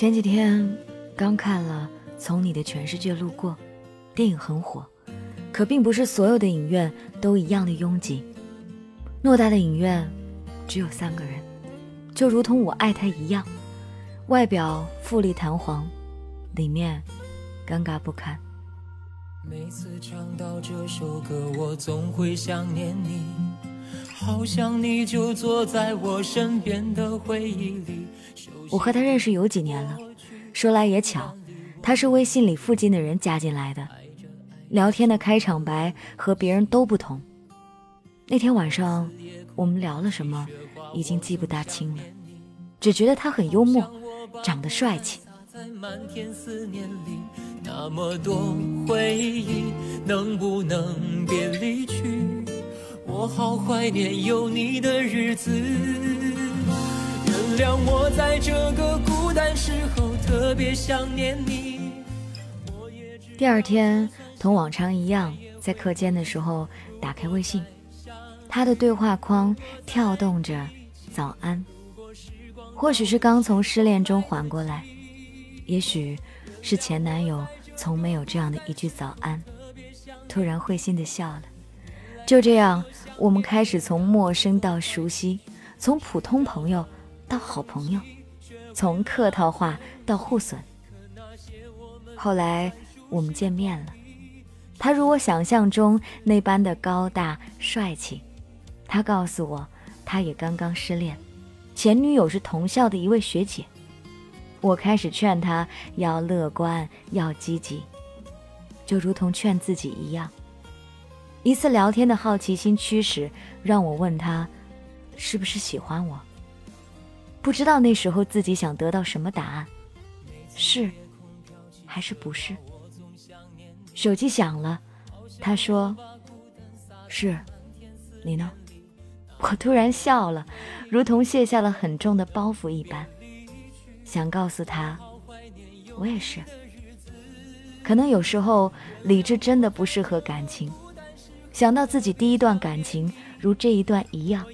前几天刚看了《从你的全世界路过》，电影很火，可并不是所有的影院都一样的拥挤。偌大的影院只有三个人，就如同我爱他一样，外表富丽堂皇，里面尴尬不堪。每次唱到这首歌，我总会想念你，好像你就坐在我身边的回忆里。我和他认识有几年了，说来也巧，他是微信里附近的人加进来的，聊天的开场白和别人都不同。那天晚上我们聊了什么，已经记不大清了，只觉得他很幽默，长得帅气。那么多回忆，能不能别离去？我好怀念有你的日子。原谅我在这个孤单时候特别想念你。第二天，同往常一样，在课间的时候打开微信，他的对话框跳动着“早安”。或许是刚从失恋中缓过来，也许是前男友。从没有这样的一句早安，突然会心的笑了。就这样，我们开始从陌生到熟悉，从普通朋友到好朋友，从客套话到互损。后来我们见面了，他如我想象中那般的高大帅气。他告诉我，他也刚刚失恋，前女友是同校的一位学姐。我开始劝他要乐观，要积极，就如同劝自己一样。一次聊天的好奇心驱使，让我问他，是不是喜欢我？不知道那时候自己想得到什么答案，是，还是不是？手机响了，他说：“是，你呢？” 我突然笑了，如同卸下了很重的包袱一般。想告诉他，我也是。可能有时候理智真的不适合感情。想到自己第一段感情如这一段一样，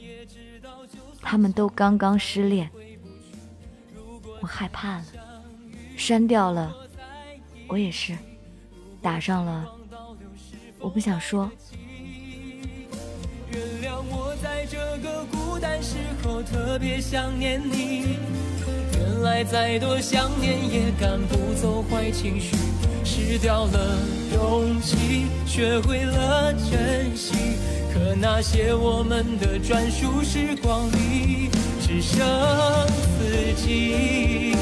他们都刚刚失恋，我害怕了，删掉了，我也是，打上了，我不想说。原谅我在这个孤单时候特别想念你。原来再多想念也赶不走坏情绪，失掉了勇气，学会了珍惜。可那些我们的专属时光里，只剩自己。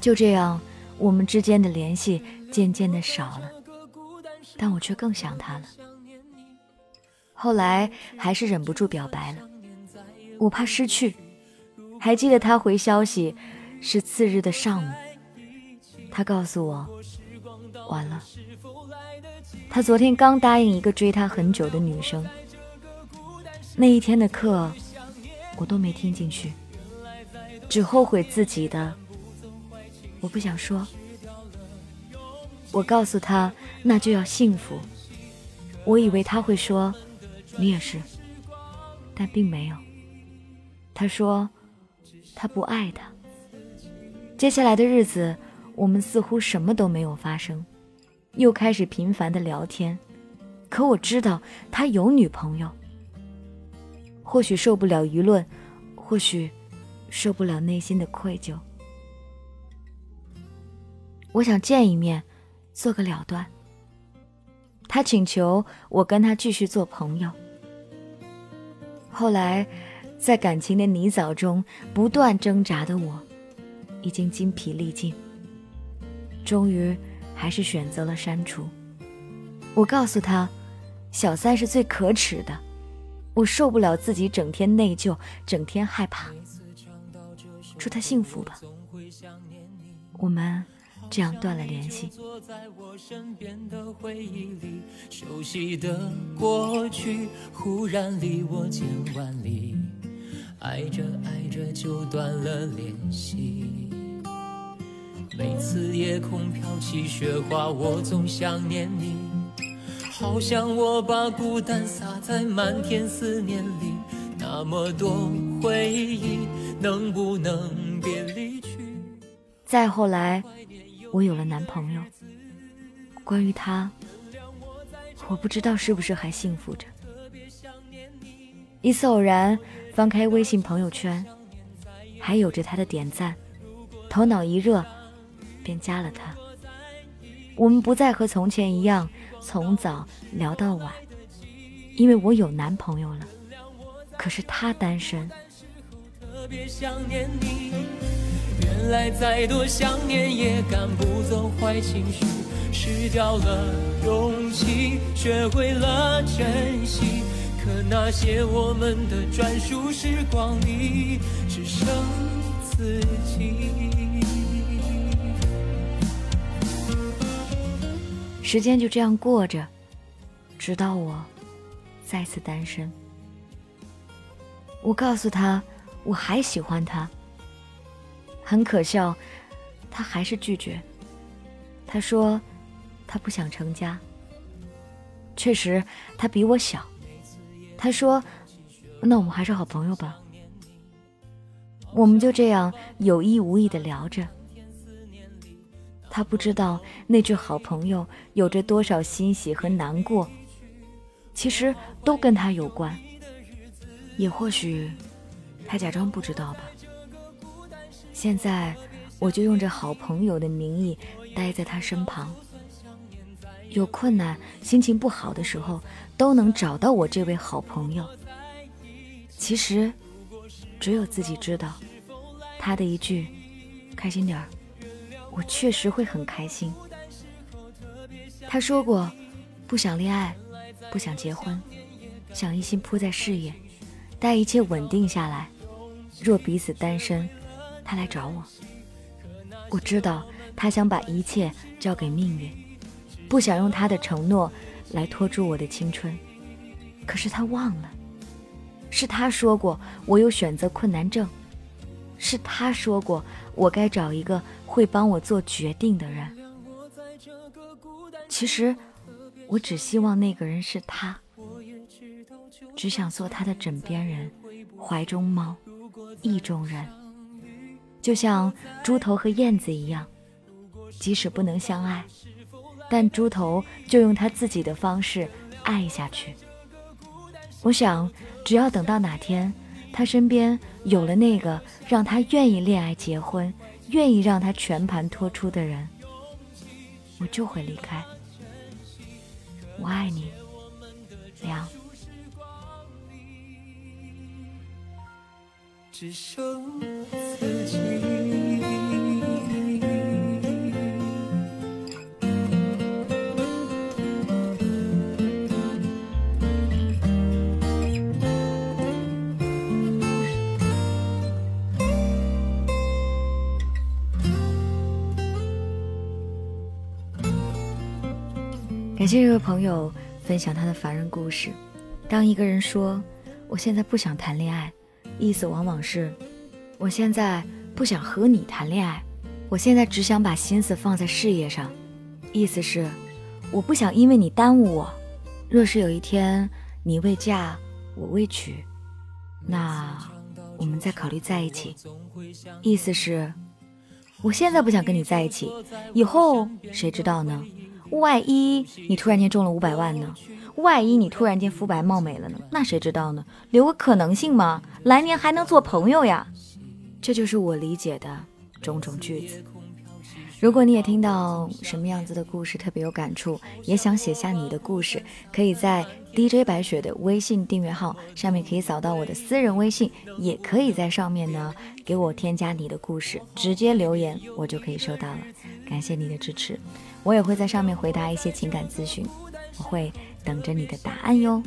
就这样，我们之间的联系渐渐的少了，但我却更想他了。后来还是忍不住表白了，我怕失去。还记得他回消息是次日的上午，他告诉我完了。他昨天刚答应一个追他很久的女生，那一天的课我都没听进去，只后悔自己的。我不想说，我告诉他那就要幸福。我以为他会说。你也是，但并没有。他说，他不爱他。接下来的日子，我们似乎什么都没有发生，又开始频繁的聊天。可我知道他有女朋友。或许受不了舆论，或许受不了内心的愧疚。我想见一面，做个了断。他请求我跟他继续做朋友。后来，在感情的泥沼中不断挣扎的我，已经筋疲力尽。终于，还是选择了删除。我告诉他，小三是最可耻的，我受不了自己整天内疚，整天害怕。祝他幸福吧。我们。这样断了联系。坐在我身边的回忆里，熟悉的过去忽然离我千万里，爱着爱着就断了联系。每次夜空飘起雪花，我总想念你。好像我把孤单洒在漫天思念里，那么多回忆，能不能别离去？再后来，我有了男朋友。关于他，我不知道是不是还幸福着。一次偶然翻开微信朋友圈，还有着他的点赞，头脑一热，便加了他。我们不再和从前一样从早聊到晚，因为我有男朋友了，可是他单身。原来再多想念也赶不走坏情绪，失掉了勇气，学会了珍惜。可那些我们的专属时光里，只剩自己。时间就这样过着，直到我再次单身。我告诉他，我还喜欢他。很可笑，他还是拒绝。他说，他不想成家。确实，他比我小。他说：“那我们还是好朋友吧。”我们就这样有意无意的聊着。他不知道那句“好朋友”有着多少欣喜和难过，其实都跟他有关。也或许，他假装不知道吧。现在，我就用着好朋友的名义待在他身旁。有困难、心情不好的时候，都能找到我这位好朋友。其实，只有自己知道，他的一句“开心点儿”，我确实会很开心。他说过，不想恋爱，不想结婚，想一心扑在事业，待一切稳定下来。若彼此单身，他来找我。我知道他想把一切交给命运。不想用他的承诺来拖住我的青春，可是他忘了，是他说过我有选择困难症，是他说过我该找一个会帮我做决定的人。其实，我只希望那个人是他，只想做他的枕边人、怀中猫、意中人，就像猪头和燕子一样，即使不能相爱。但猪头就用他自己的方式爱下去。我想，只要等到哪天他身边有了那个让他愿意恋爱、结婚、愿意让他全盘托出的人，我就会离开。我爱你，梁。只剩自己。感谢这位朋友分享他的凡人故事。当一个人说“我现在不想谈恋爱”，意思往往是“我现在不想和你谈恋爱，我现在只想把心思放在事业上”，意思是“我不想因为你耽误我”。若是有一天你未嫁我未娶，那我们再考虑在一起。意思是“我现在不想跟你在一起，以后谁知道呢？”万一你突然间中了五百万呢？万一你突然间肤白貌美了呢？那谁知道呢？留个可能性嘛，来年还能做朋友呀。这就是我理解的种种句子。如果你也听到什么样子的故事特别有感触，也想写下你的故事，可以在 DJ 白雪的微信订阅号上面可以扫到我的私人微信，也可以在上面呢给我添加你的故事，直接留言我就可以收到了。感谢你的支持。我也会在上面回答一些情感咨询，我会等着你的答案哟。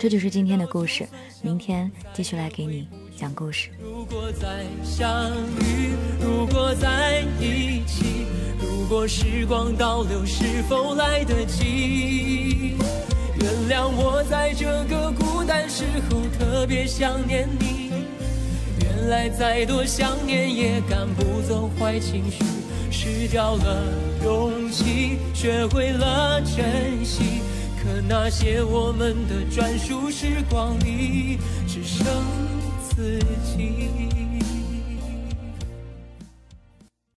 这就是今天的故事，明天继续来给你讲故事。如果再相遇，如果在一起，如果时光倒流，是否来得及？原谅我在这个孤单时候特别想念你。来再多想念也赶不走坏情绪。失掉了勇气，学会了珍惜。可那些我们的专属时光里，只剩自己。